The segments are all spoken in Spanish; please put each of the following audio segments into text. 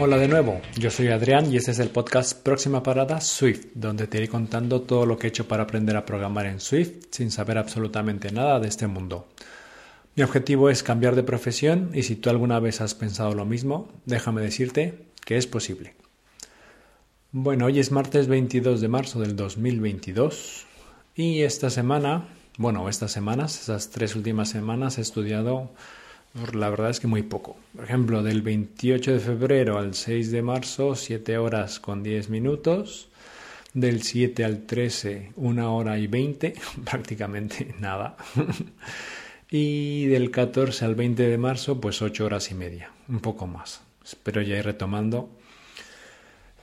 Hola de nuevo, yo soy Adrián y este es el podcast Próxima Parada Swift, donde te iré contando todo lo que he hecho para aprender a programar en Swift sin saber absolutamente nada de este mundo. Mi objetivo es cambiar de profesión y si tú alguna vez has pensado lo mismo, déjame decirte que es posible. Bueno, hoy es martes 22 de marzo del 2022 y esta semana, bueno, estas semanas, esas tres últimas semanas he estudiado la verdad es que muy poco. Por ejemplo, del 28 de febrero al 6 de marzo, 7 horas con 10 minutos. Del 7 al 13, 1 hora y 20, prácticamente nada. y del 14 al 20 de marzo, pues 8 horas y media, un poco más. Espero ya ir retomando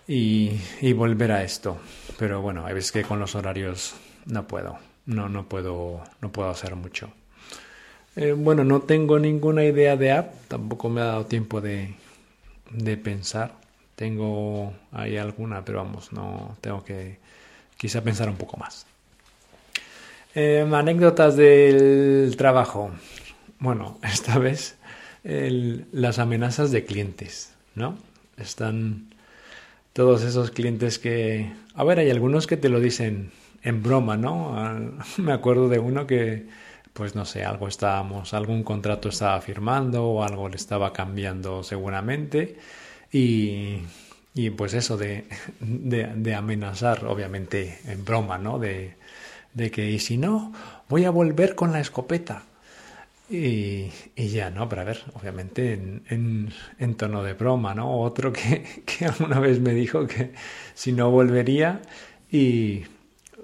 y, volver a esto. Pero bueno, hay veces que con los horarios no puedo, no, no puedo, no puedo hacer mucho. Eh, bueno, no tengo ninguna idea de app, tampoco me ha dado tiempo de, de pensar. Tengo ahí alguna, pero vamos, no tengo que quizá pensar un poco más. Eh, anécdotas del trabajo. Bueno, esta vez las amenazas de clientes, ¿no? Están todos esos clientes que... A ver, hay algunos que te lo dicen en broma, ¿no? Me acuerdo de uno que pues no sé, algo estábamos, algún contrato estaba firmando o algo le estaba cambiando seguramente y, y pues eso de, de, amenazar, obviamente en broma, ¿no? De, de, que y si no, voy a volver con la escopeta. Y, y ya, ¿no? Pero a ver, obviamente en, en, tono de broma, ¿no? Otro que, que alguna vez me dijo que si no volvería y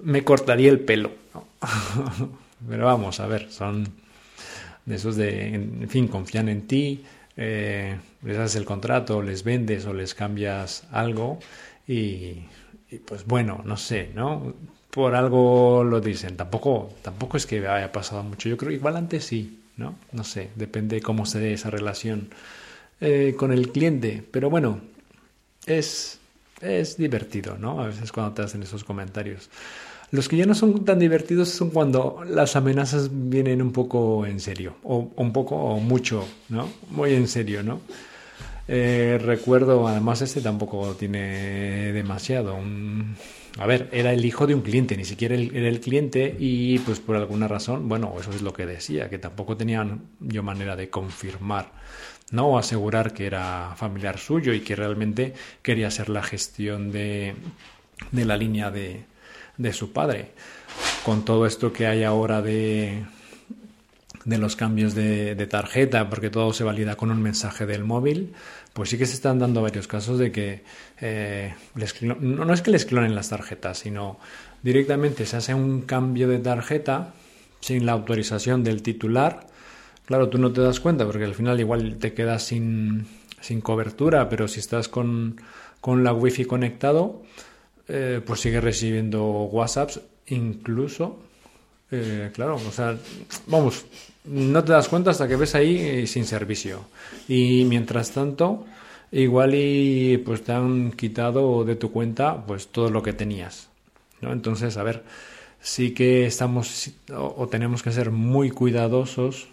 me cortaría el pelo. ¿no? Pero vamos, a ver, son de esos de, en fin, confían en ti, eh, les haces el contrato, les vendes o les cambias algo y, pues bueno, no sé, ¿no? Por algo lo dicen. Tampoco, tampoco es que haya pasado mucho. Yo creo que igual antes sí, ¿no? No sé, depende de cómo se dé esa relación eh, con el cliente. Pero bueno, es, es divertido, ¿no? A veces cuando te hacen esos comentarios. Los que ya no son tan divertidos son cuando las amenazas vienen un poco en serio, o un poco o mucho, ¿no? Muy en serio, ¿no? Eh, recuerdo, además este tampoco tiene demasiado. A ver, era el hijo de un cliente, ni siquiera era el cliente y pues por alguna razón, bueno, eso es lo que decía, que tampoco tenían yo manera de confirmar, ¿no? O asegurar que era familiar suyo y que realmente quería hacer la gestión de, de la línea de, de su padre. Con todo esto que hay ahora de, de los cambios de, tarjeta, porque todo se valida con un mensaje del móvil, pues sí que se están dando varios casos de que eh, no, es que les clonen las tarjetas, sino directamente se hace un cambio de tarjeta sin la autorización del titular. Claro, tú no te das cuenta porque al final igual te quedas sin, sin cobertura, pero si estás con, con la wifi conectado, eh, pues sigue recibiendo WhatsApps, incluso, eh, claro, o sea, vamos, no te das cuenta hasta que ves ahí eh, sin servicio. Y mientras tanto, igual y pues te han quitado de tu cuenta pues todo lo que tenías. ¿no? Entonces, a ver, sí que estamos o, tenemos que ser muy cuidadosos,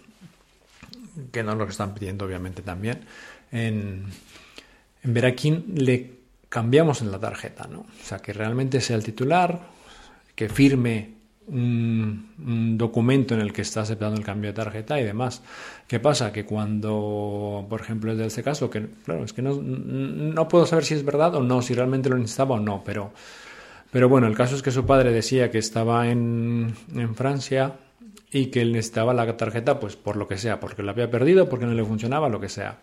que no es lo que están pidiendo obviamente también, en, en ver a quién le cambiamos en la tarjeta, ¿no? O sea, que realmente sea el titular, que firme un, documento en el que está aceptando el cambio de tarjeta y demás. ¿Qué pasa? Que cuando, por ejemplo, es de este caso, que claro, es que no, no puedo saber si es verdad o no, si realmente lo necesitaba o no, pero, pero bueno, el caso es que su padre decía que estaba en, en Francia y que él necesitaba la tarjeta, pues por lo que sea, porque la había perdido, porque no le funcionaba, lo que sea.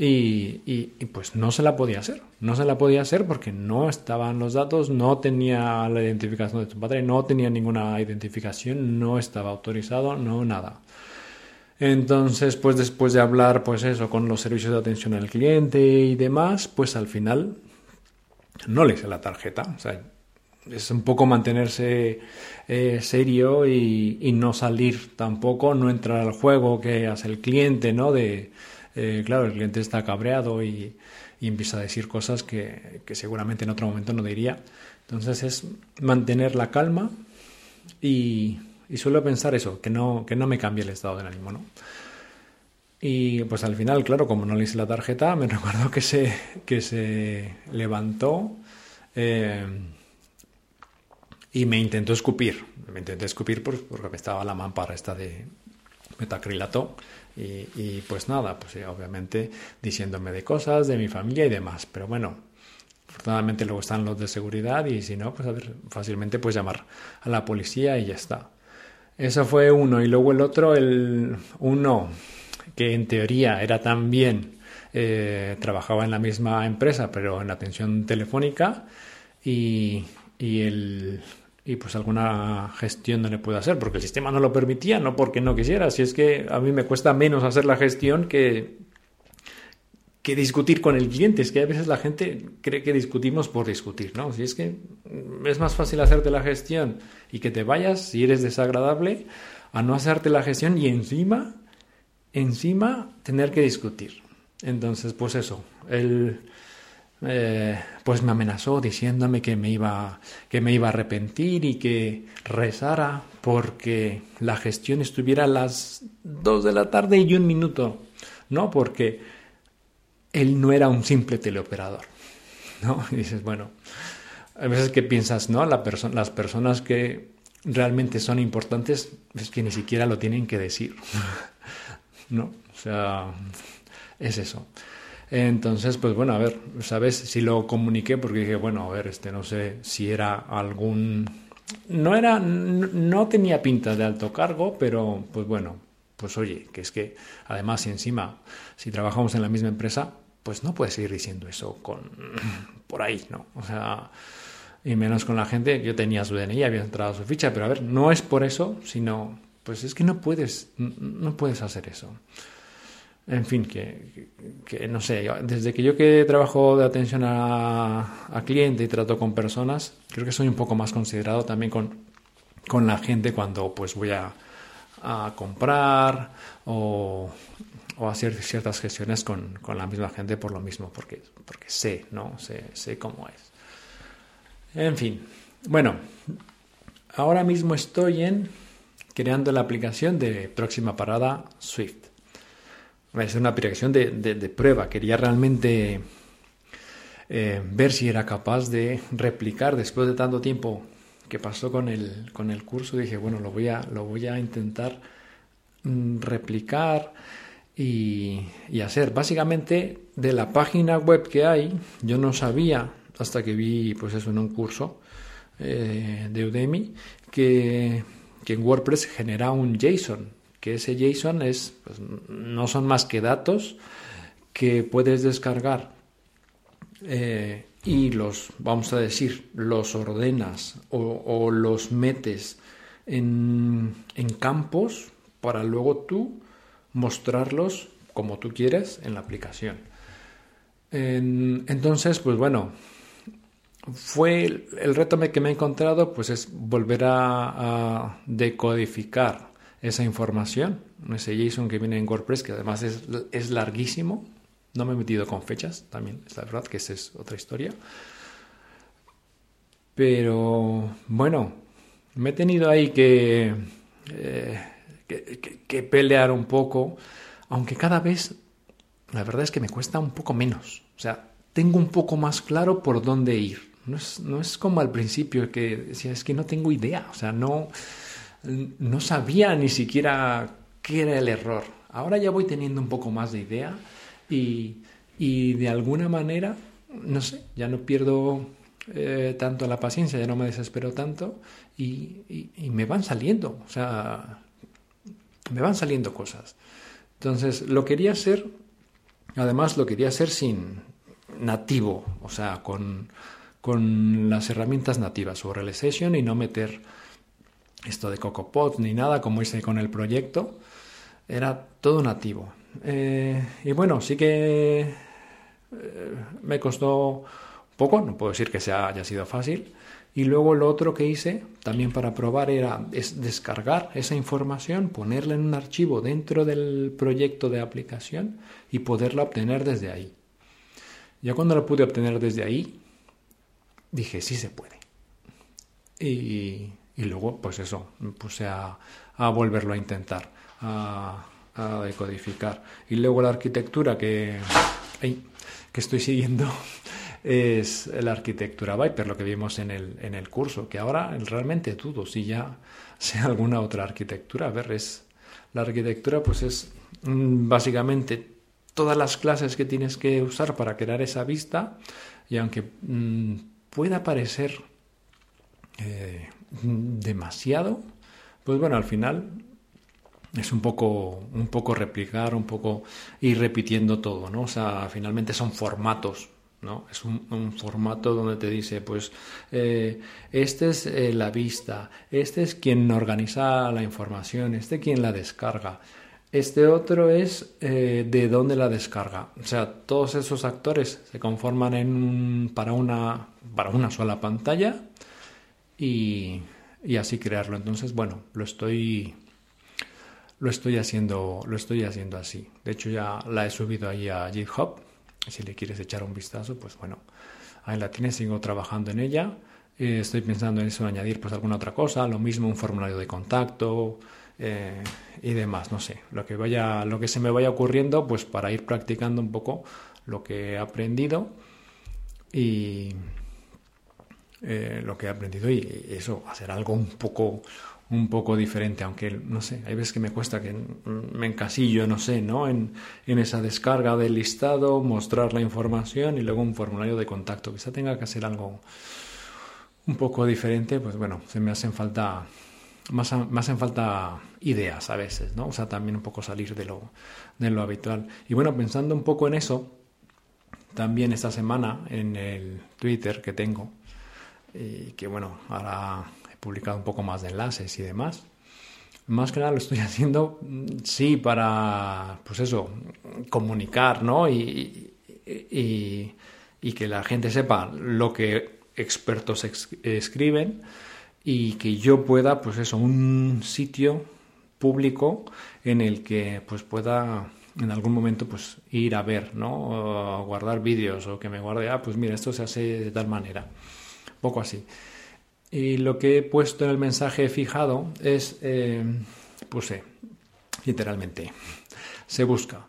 Y, pues no se la podía hacer. No se la podía hacer porque no estaban los datos, no tenía la identificación de tu padre, no tenía ninguna identificación, no estaba autorizado, no nada. Entonces, pues después de hablar, pues eso, con los servicios de atención al cliente y demás, pues al final no le hice la tarjeta. O sea, es un poco mantenerse eh, serio y, y, no salir tampoco, no entrar al juego que hace el cliente, ¿no? De, eh, claro, el cliente está cabreado y, empieza a decir cosas que, seguramente en otro momento no diría. Entonces es mantener la calma, y, y suelo pensar eso, que no, que no me cambie el estado del ánimo, ¿no? Y pues al final, claro, como no le hice la tarjeta, me recuerdo que se, que se levantó eh, y me intentó escupir. Me intenté escupir porque estaba la mampara esta de metacrilato. Y, y pues nada, pues obviamente diciéndome de cosas, de mi familia y demás. Pero bueno, afortunadamente luego están los de seguridad y si no, pues a ver, fácilmente puedes llamar a la policía y ya está. Eso fue uno. Y luego el otro, el uno que en teoría era también, eh, trabajaba en la misma empresa, pero en atención telefónica, y, y, el, y pues alguna gestión no le puedo hacer, porque el sistema no lo permitía, no porque no quisiera, si es que a mí me cuesta menos hacer la gestión que, que discutir con el cliente. Es que a veces la gente cree que discutimos por discutir, ¿no? Si es que es más fácil hacerte la gestión y que te vayas si eres desagradable a no hacerte la gestión y encima encima tener que discutir. Entonces, pues eso, él eh, pues me amenazó diciéndome que me iba que me iba a arrepentir y que rezara porque la gestión estuviera a las dos de la tarde y un minuto, ¿no? Porque él no era un simple teleoperador, ¿no? Y dices, bueno, a veces que piensas, ¿no? La las personas que realmente son importantes es que ni siquiera lo tienen que decir. ¿no? O sea, es eso. Entonces, pues bueno, a ver, ¿sabes? Si lo comuniqué porque dije, bueno, a ver, este no sé si era algún... No era, no tenía pinta de alto cargo, pero pues bueno, pues oye, que es que además si encima, si trabajamos en la misma empresa, pues no puedes seguir diciendo eso con por ahí, ¿no? O sea, y menos con la gente, yo tenía su DNI, había entrado su ficha, pero a ver, no es por eso, sino pues es que no puedes, no puedes hacer eso. En fin, que, no sé, desde que yo que trabajo de atención a, cliente y trato con personas, creo que soy un poco más considerado también con, con la gente cuando pues voy a, a comprar o, o, hacer ciertas gestiones con, con, la misma gente por lo mismo, porque, porque sé, ¿no? Sé, sé cómo es. En fin, bueno, ahora mismo estoy en creando la aplicación de próxima parada Swift. Es una aplicación de, prueba. Quería realmente eh, ver si era capaz de replicar después de tanto tiempo que pasó con el, con el curso. Dije, bueno, lo voy a, lo voy a intentar mm, replicar y, hacer. Básicamente, de la página web que hay, yo no sabía, hasta que vi pues eso en un curso eh, de Udemy, que que en WordPress genera un JSON, ese JSON es, pues, no son más que datos que puedes descargar eh, y los, vamos a decir, los ordenas o, los metes en, en, campos para luego tú mostrarlos como tú quieres en la aplicación. entonces, pues bueno, fue el, reto que me he encontrado pues es volver a, decodificar esa información, ese JSON que viene en WordPress, que además es, es, larguísimo. No me he metido con fechas, también es la verdad que esa es otra historia. Pero bueno, me he tenido ahí que, eh, que pelear un poco, aunque cada vez la verdad es que me cuesta un poco menos. O sea, tengo un poco más claro por dónde ir. No es, no es como al principio que decía, es que no tengo idea, o sea, no, no sabía ni siquiera qué era el error. Ahora ya voy teniendo un poco más de idea y, de alguna manera, no sé, ya no pierdo eh, tanto la paciencia, ya no me desespero tanto y, y, y, me van saliendo, o sea, me van saliendo cosas. Entonces, lo quería hacer, además lo quería hacer sin nativo, o sea, con, con las herramientas nativas o Realization y no meter esto de CocoaPods ni nada como hice con el proyecto. Era todo nativo. Eh, y bueno, sí que eh, me costó poco, no puedo decir que sea, haya sido fácil. Y luego lo otro que hice también para probar era es descargar esa información, ponerla en un archivo dentro del proyecto de aplicación y poderla obtener desde ahí. Ya cuando la pude obtener desde ahí, dije, sí se puede. Y, y luego, pues eso, puse a, a volverlo a intentar, a, decodificar. Y luego la arquitectura que, que estoy siguiendo es la arquitectura Viper, lo que vimos en el, en el curso, que ahora realmente dudo si ya sea alguna otra arquitectura. A ver, es, la arquitectura pues es mm, básicamente todas las clases que tienes que usar para crear esa vista y aunque mm, pueda parecer eh, demasiado, pues bueno, al final es un poco, un poco replicar, un poco ir repitiendo todo, ¿no? O sea, finalmente son formatos, ¿no? Es un, formato donde te dice, pues, eh, este es eh, la vista, este es quien organiza la información, este quien la descarga, este otro es eh, de dónde la descarga. O sea, todos esos actores se conforman en para, una, para una sola pantalla y, y así crearlo. Entonces, bueno, lo estoy lo estoy haciendo lo estoy haciendo así. De hecho ya la he subido ahí a GitHub. Si le quieres echar un vistazo, pues bueno, ahí la tienes, sigo trabajando en ella. Eh, estoy pensando en eso, añadir pues alguna otra cosa, lo mismo un formulario de contacto eh, y demás, no sé, lo que vaya, lo que se me vaya ocurriendo, pues para ir practicando un poco lo que he aprendido y eh, lo que he aprendido y eso, hacer algo un poco un poco diferente, aunque no sé, hay veces que me cuesta que me encasillo, no sé, ¿no? En, en esa descarga del listado, mostrar la información y luego un formulario de contacto. Quizá tenga que hacer algo un poco diferente, pues bueno, se me hacen falta más, me hacen falta ideas a veces, ¿no? O sea, también un poco salir de lo, de lo habitual. Y bueno, pensando un poco en eso, también esta semana en el Twitter que tengo, y que bueno, ahora he publicado un poco más de enlaces y demás. Más que nada lo estoy haciendo, sí, para, pues eso, comunicar, ¿no? Y, y, y que la gente sepa lo que expertos escriben y que yo pueda, pues eso, un sitio público en el que pues pueda en algún momento pues ir a ver, ¿no? O guardar vídeos o que me guarde, ah, pues mira, esto se hace de tal manera. Poco así. Y lo que he puesto en el mensaje fijado es, eh, puse literalmente, se busca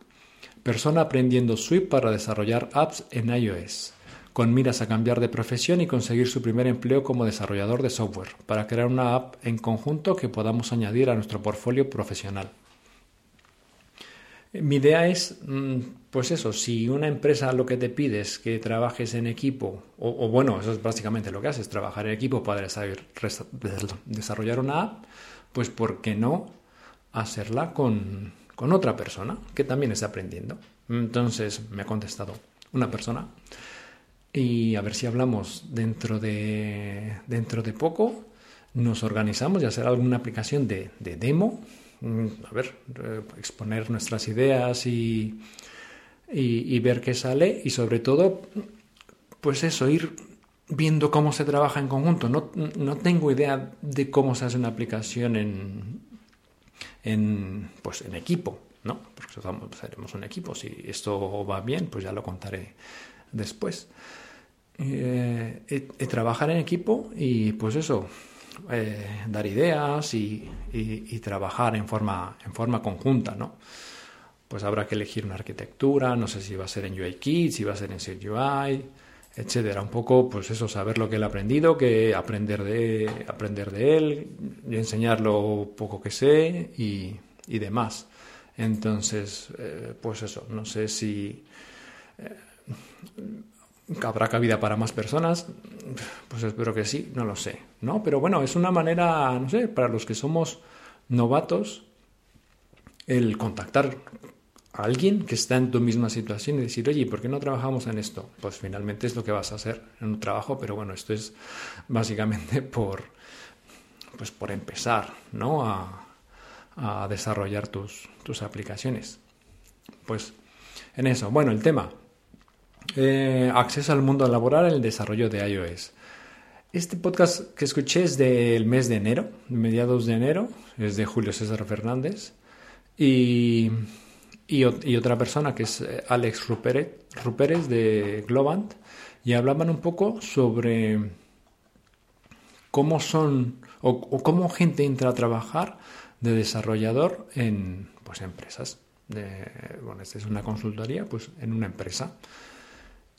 persona aprendiendo Swift para desarrollar apps en iOS con miras a cambiar de profesión y conseguir su primer empleo como desarrollador de software, para crear una app en conjunto que podamos añadir a nuestro portfolio profesional. Mi idea es, mm, pues eso, si una empresa lo que te pide es que trabajes en equipo, o, bueno, eso es básicamente lo que haces, trabajar en equipo para desarrollar una app, pues ¿por qué no hacerla con, con otra persona que también está aprendiendo? Entonces me ha contestado una persona y a ver si hablamos dentro de, dentro de poco. Nos organizamos y hacer alguna aplicación de, demo. Mm, a ver, eh, exponer nuestras ideas y, y, ver qué sale. Y sobre todo, pues eso, ir viendo cómo se trabaja en conjunto. No, no tengo idea de cómo se hace una aplicación en, en, pues en equipo, ¿no? Porque haremos un equipo. Si esto va bien, pues ya lo contaré después. Eh, trabajar en equipo y pues eso, eh, dar ideas y, trabajar en forma, en forma conjunta, ¿no? Pues habrá que elegir una arquitectura, no sé si va a ser en UIKit, si va a ser en UI, etcétera. Un poco, pues eso, saber lo que él ha aprendido, que aprender de, aprender de él, y enseñar lo poco que sé y, demás. Entonces, eh, pues eso, no sé si ¿Habrá cabida para más personas? Pues espero que sí, no lo sé, ¿no? Pero bueno, es una manera, no sé, para los que somos novatos, el contactar a alguien que está en tu misma situación y decir, oye, ¿por qué no trabajamos en esto? Pues finalmente es lo que vas a hacer en un trabajo, pero bueno, esto es básicamente por, pues por empezar, ¿no? A, a desarrollar tus, tus aplicaciones. Pues en eso, bueno, el tema, eh, acceso al mundo laboral en el desarrollo de iOS. Este podcast que escuché es del mes de enero, mediados de enero, es de Julio César Fernández. Y, otra persona que es eh, Alex Ruperes de Globant. Y hablaban un poco sobre cómo son o, cómo gente entra a trabajar de desarrollador en pues empresas. bueno, esta es una consultoría, pues en una empresa.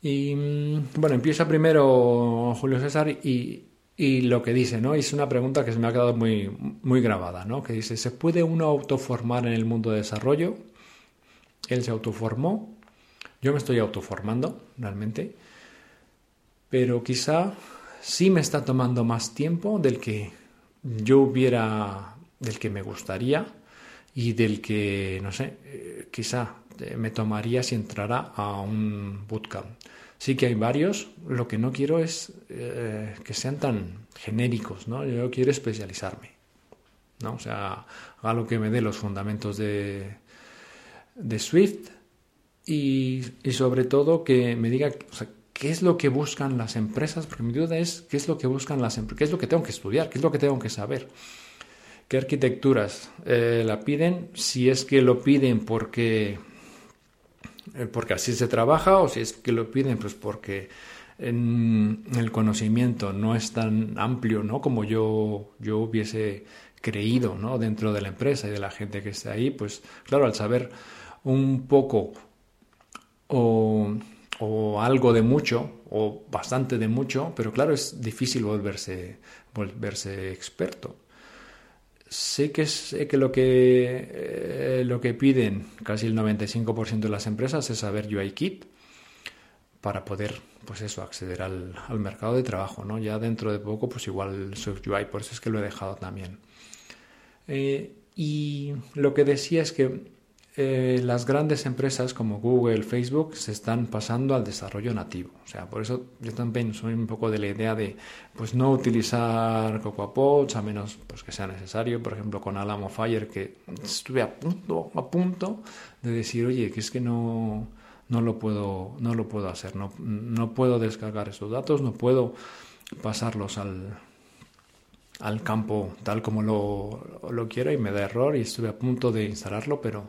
Y mm, bueno, empieza primero Julio César y, y lo que dice, ¿no? Es una pregunta que se me ha quedado muy, muy grabada, ¿no? Que dice, ¿se puede uno autoformar en el mundo de desarrollo? Él se autoformó, yo me estoy autoformando realmente, pero quizá sí me está tomando más tiempo del que yo hubiera, del que me gustaría y del que, no sé, eh, quizá me tomaría si entrara a un bootcamp. Sí que hay varios, lo que no quiero es eh, que sean tan genéricos, ¿no? Yo quiero especializarme, ¿no? O sea, algo que me dé los fundamentos de, de Swift y, sobre todo que me diga qué es lo que buscan las empresas, porque mi duda es qué es lo que buscan las empresas, qué es lo que tengo que estudiar, qué es lo que tengo que saber, qué arquitecturas eh, la piden, si es que lo piden porque eh, porque así se trabaja o si es que lo piden pues porque el conocimiento no es tan amplio ¿no? como yo, yo hubiese creído ¿no? dentro de la empresa y de la gente que está ahí, pues claro, al saber un poco o, o algo de mucho o bastante de mucho, pero claro, es difícil volverse, volverse experto sé que, sé que lo que eh, lo que piden casi el 95% de las empresas es saber UIKit para poder pues eso acceder al, al, mercado de trabajo no ya dentro de poco pues igual UI por eso es que lo he dejado también. Eh, y lo que decía es que eh, las grandes empresas como Google, Facebook se están pasando al desarrollo nativo. O sea, por eso yo también soy un poco de la idea de pues no utilizar CocoaPods a menos pues, que sea necesario. Por ejemplo, con Alamo Fire que estuve a punto, a punto de decir, oye, que es que no, no lo puedo, no lo puedo hacer, no, no puedo descargar esos datos, no puedo pasarlos al, al campo tal como lo, lo, quiero y me da error y estuve a punto de instalarlo, pero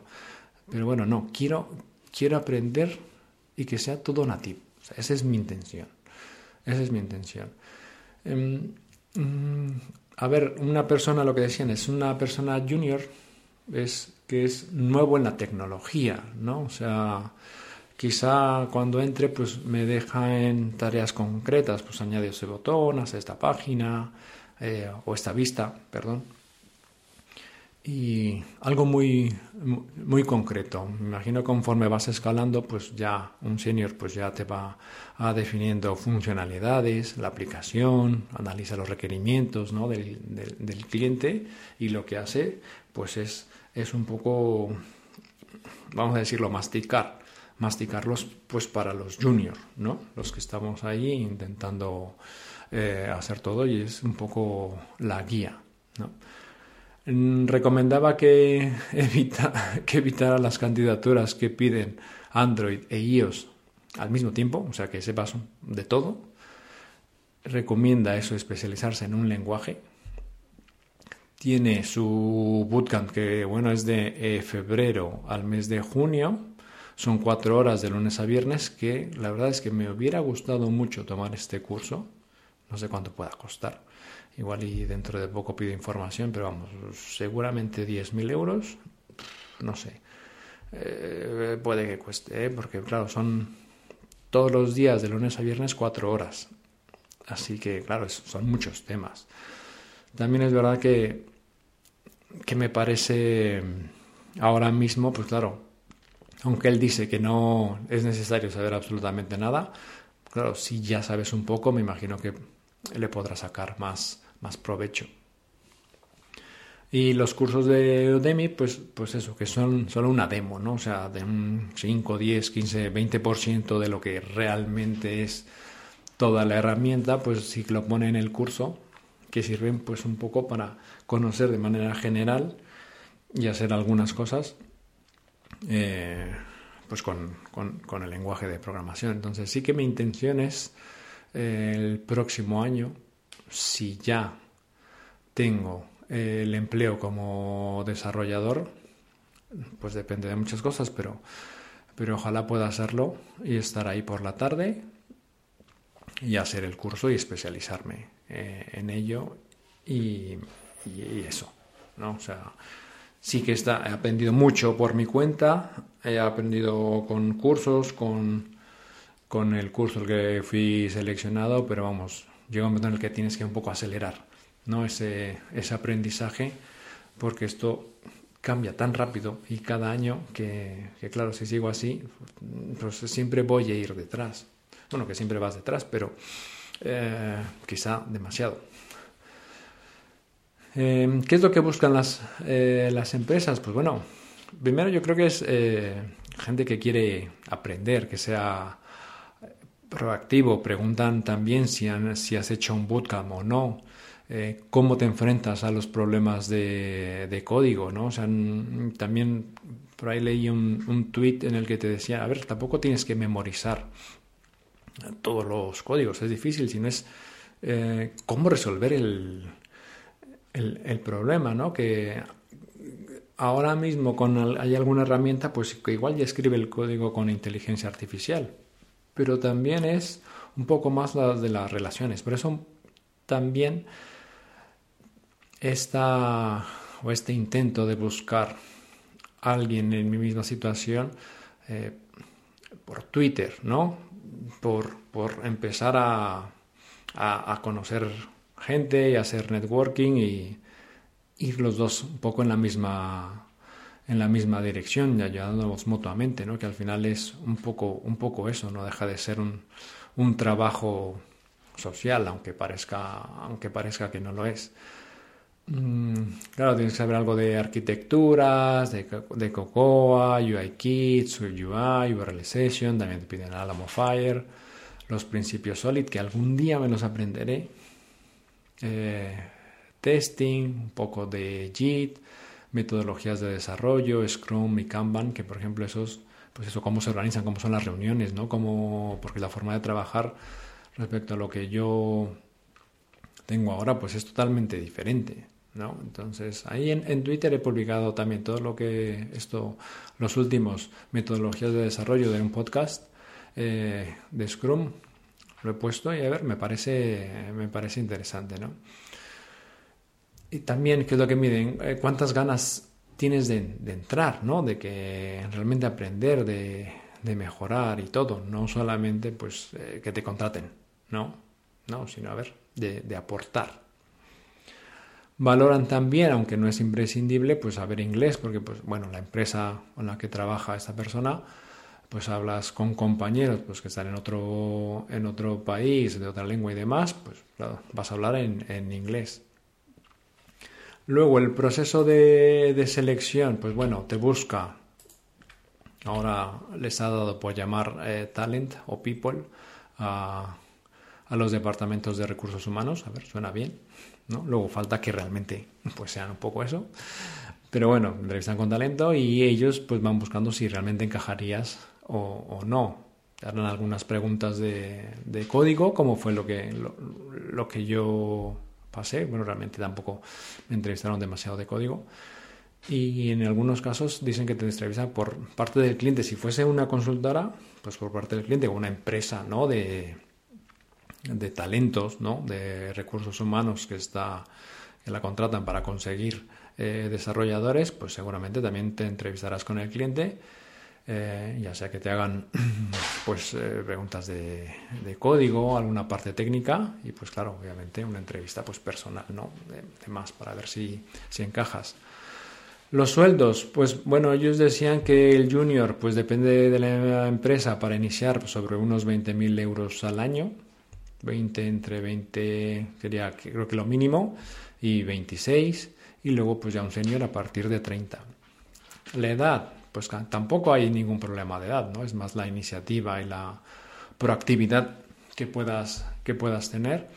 pero bueno, no, quiero, quiero aprender y que sea todo nativo. esa es mi intención. Esa es mi intención. Em, mm, a ver, una persona, lo que decían, es una persona junior, es que es nuevo en la tecnología, ¿no? O sea, quizá cuando entre, pues me deja en tareas concretas, pues añade ese botón, hace esta página, eh, o esta vista, perdón y algo muy, muy concreto. Me imagino conforme vas escalando, pues ya un senior pues ya te va a definiendo funcionalidades, la aplicación, analiza los requerimientos ¿no? del, del, cliente y lo que hace pues es, es un poco, vamos a decirlo, masticar, masticarlos pues para los juniors, ¿no? los que estamos ahí intentando eh, hacer todo y es un poco la guía. ¿no? recomendaba que, evita, que evitara las candidaturas que piden Android e iOS al mismo tiempo, o sea que sepas de todo. Recomienda eso, especializarse en un lenguaje. Tiene su bootcamp que, bueno, es de eh, febrero al mes de junio. Son cuatro horas de lunes a viernes que la verdad es que me hubiera gustado mucho tomar este curso. No sé cuánto pueda costar igual y dentro de poco pido información, pero vamos, seguramente 10.000 euros, no sé, eh, puede que cueste, ¿eh? porque claro, son todos los días de lunes a viernes cuatro horas, así que claro, son muchos temas. También es verdad que, que me parece ahora mismo, pues claro, aunque él dice que no es necesario saber absolutamente nada, claro, si ya sabes un poco, me imagino que le podrá sacar más, más provecho. Y los cursos de Udemy, pues, pues eso, que son solo una demo, ¿no? O sea, de un 5, 10, 15, 20% de lo que realmente es toda la herramienta, pues que lo pone en el curso, que sirven pues un poco para conocer de manera general y hacer algunas cosas eh, pues con, con, el lenguaje de programación. Entonces sí que mi intención es el próximo año si ya tengo el empleo como desarrollador, pues depende de muchas cosas, pero, pero ojalá pueda hacerlo y estar ahí por la tarde y hacer el curso y especializarme eh, en ello y, eso, ¿no? O sea, sí que está, he aprendido mucho por mi cuenta, he aprendido con cursos, con, con el curso el que fui seleccionado, pero vamos, llega un momento en el que tienes que un poco acelerar, ¿no? Ese, ese aprendizaje, porque esto cambia tan rápido y cada año que, claro, si sigo así, pues siempre voy a ir detrás. Bueno, que siempre vas detrás, pero eh, quizá demasiado. Eh, ¿Qué es lo que buscan las, eh, las empresas? Pues bueno, primero yo creo que es gente que quiere aprender, que sea proactivo. Preguntan también si, si has hecho un bootcamp o no. Eh, cómo te enfrentas a los problemas de, código, ¿no? O sea, también por ahí leí un, un tweet en el que te decía, a ver, tampoco tienes que memorizar todos los códigos, es difícil, sino es eh, cómo resolver el, el, problema, ¿no? Que ahora mismo con hay alguna herramienta, pues que igual ya escribe el código con inteligencia artificial, pero también es un poco más la de las relaciones. Por eso también esta o este intento de buscar a alguien en mi misma situación eh, por Twitter, ¿no? Por, empezar a, a, conocer gente y hacer networking y ir los dos un poco en la misma en la misma dirección y ayudándonos mutuamente, ¿no? Que al final es un poco, un poco eso, no deja de ser un, un trabajo social, aunque parezca, aunque parezca que no lo es. Mm, claro, tienes que saber algo de arquitecturas, de, de Cocoa, UI, UI Realization, también te piden Alamo Fire, los principios Solid, que algún día me los aprenderé. Eh, testing, un poco de JIT, metodologías de desarrollo, Scrum y Kanban, que por ejemplo esos, pues eso, cómo se organizan, cómo son las reuniones, ¿no? Cómo, porque la forma de trabajar respecto a lo que yo tengo ahora, pues es totalmente diferente. ¿no? Entonces, ahí en, Twitter he publicado también todo lo que esto, los últimos metodologías de desarrollo de un podcast eh, de Scrum, lo he puesto y a ver, me parece, me parece interesante, ¿no? Y también, ¿qué es lo que miden? Eh, ¿Cuántas ganas tienes de, entrar, ¿no? De que realmente aprender, de, mejorar y todo, no solamente pues eh, que te contraten, ¿no? No, sino a ver, de, de aportar. Valoran también, aunque no es imprescindible, pues saber inglés, porque pues bueno, la empresa con la que trabaja esta persona, pues hablas con compañeros pues que están en otro en otro país, de otra lengua y demás, pues claro, vas a hablar en, inglés. Luego el proceso de, selección, pues bueno, te busca, ahora les ha dado por llamar eh, talent o people a, a los departamentos de recursos humanos, a ver, suena bien Luego falta que realmente pues sean un poco eso. Pero bueno, entrevistan con talento y ellos pues van buscando si realmente encajarías o, no. Te harán algunas preguntas de, código, como fue lo que, lo, que yo pasé. Bueno, realmente tampoco me entrevistaron demasiado de código. Y en algunos casos dicen que te entrevistan por parte del cliente. Si fuese una consultora, pues por parte del cliente o una empresa, ¿no? De, de talentos, ¿no? de recursos humanos que, está, que la contratan para conseguir eh, desarrolladores, pues seguramente también te entrevistarás con el cliente, eh, ya sea que te hagan pues eh, preguntas de, código, alguna parte técnica y pues claro, obviamente una entrevista pues personal, ¿no? De, más para ver si, si encajas. Los sueldos, pues bueno, ellos decían que el junior, pues depende de la empresa para iniciar sobre unos 20.000 euros al año, 20 entre 20 sería creo que lo mínimo y 26 y luego pues ya un senior a partir de 30. La edad, pues tampoco hay ningún problema de edad, ¿no? Es más la iniciativa y la proactividad que puedas, que puedas tener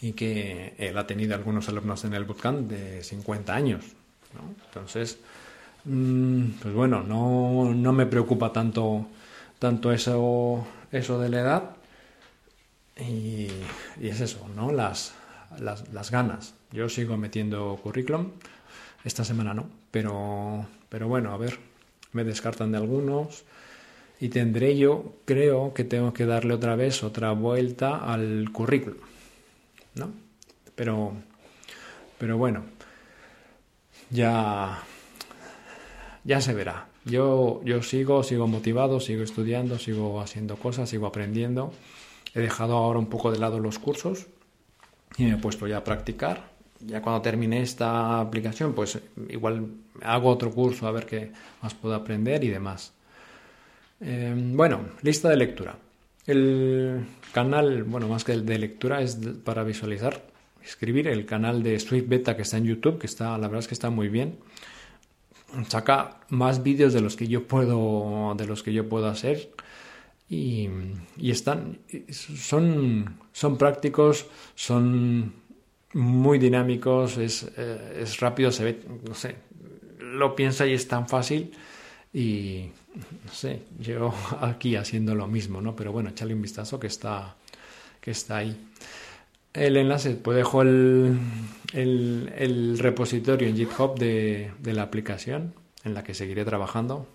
y que él ha tenido algunos alumnos en el bootcamp de 50 años, ¿no? Entonces, mm, pues bueno, no, no me preocupa tanto, tanto eso, eso de la edad y, es eso, ¿no? Las, las, ganas. Yo sigo metiendo currículum, esta semana no, pero, pero bueno, a ver, me descartan de algunos y tendré yo, creo que tengo que darle otra vez otra vuelta al currículum, ¿no? Pero Pero bueno, ya, ya se verá. Yo, yo sigo, sigo motivado, sigo estudiando, sigo haciendo cosas, sigo aprendiendo. He dejado ahora un poco de lado los cursos y me he puesto ya a practicar. Ya cuando termine esta aplicación, pues igual hago otro curso a ver qué más puedo aprender y demás. Eh, bueno, lista de lectura. El canal, bueno, más que el de lectura, es para visualizar, escribir el canal de Swift Beta que está en YouTube, que está, la verdad es que está muy bien. Saca más vídeos de los que yo puedo, de los que yo puedo hacer. Y, están, son, son prácticos, son muy dinámicos, es, eh, es rápido, se ve, no sé, lo piensa y es tan fácil y no sé, yo aquí haciendo lo mismo, ¿no? Pero bueno, echarle un vistazo que está, que está ahí. El enlace, pues dejo el, el, repositorio en GitHub de, de, la aplicación en la que seguiré trabajando.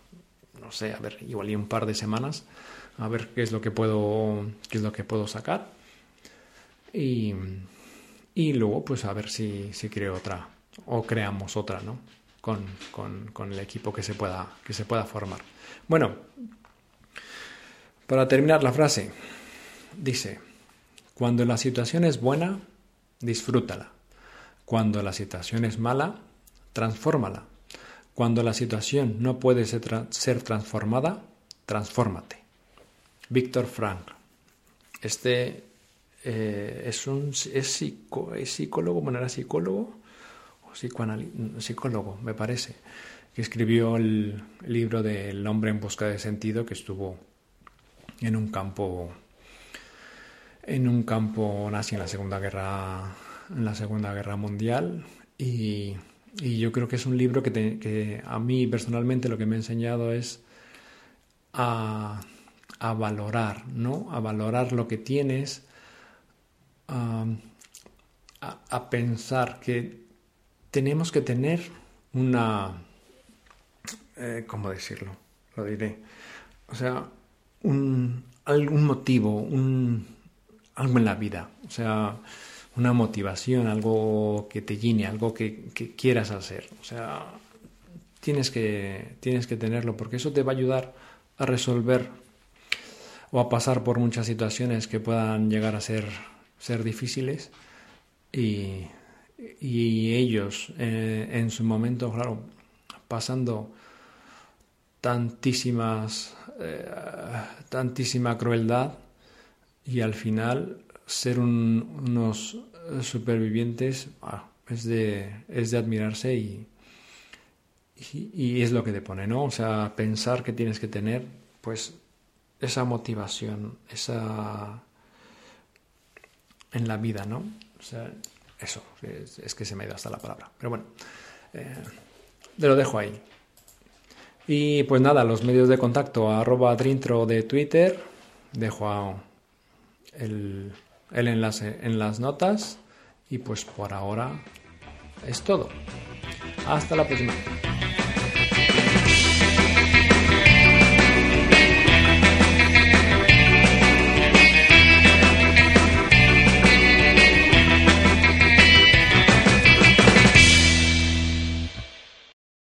No sé, a ver, igual y un par de semanas, a ver qué es lo que puedo, qué es lo que puedo sacar. Y, y luego, pues a ver si, si creo otra o creamos otra, ¿no? con, con, con, el equipo que se, pueda, que se pueda formar. Bueno, para terminar la frase, dice, cuando la situación es buena, disfrútala. Cuando la situación es mala, transfórmala. Cuando la situación no puede ser, ser transformada, transfórmate. Víctor Frank. Este eh, es un es, psicólogo, bueno, era psicólogo psicólogo, me parece, que escribió el libro del hombre en busca de sentido que estuvo en un campo en un campo nazi en la Segunda Guerra en la Segunda Guerra Mundial y, yo creo que es un libro que, que, a mí personalmente lo que me ha enseñado es a, a valorar, ¿no? A valorar lo que tienes, a, pensar que tenemos que tener una... Eh, ¿Cómo decirlo? Lo diré. O sea, un, algún motivo, un, algo en la vida. O sea, una motivación, algo que te llene, algo que, que, quieras hacer. O sea, tienes que, tienes que tenerlo porque eso te va a ayudar a resolver o a pasar por muchas situaciones que puedan llegar a ser, ser difíciles y y ellos eh, en su momento, claro, pasando tantísimas, eh, tantísima crueldad y al final ser unos supervivientes ah, es, de, es de admirarse y, y, es lo que te pone, ¿no? O sea, pensar que tienes que tener pues esa motivación, esa en la vida, ¿no? O sea, eso, es, que se me ha ido hasta la palabra. Pero bueno, eh, te lo dejo ahí. Y pues nada, los medios de contacto, arroba Drintro de Twitter, dejo el, el enlace en las notas y pues por ahora es todo. Hasta la próxima.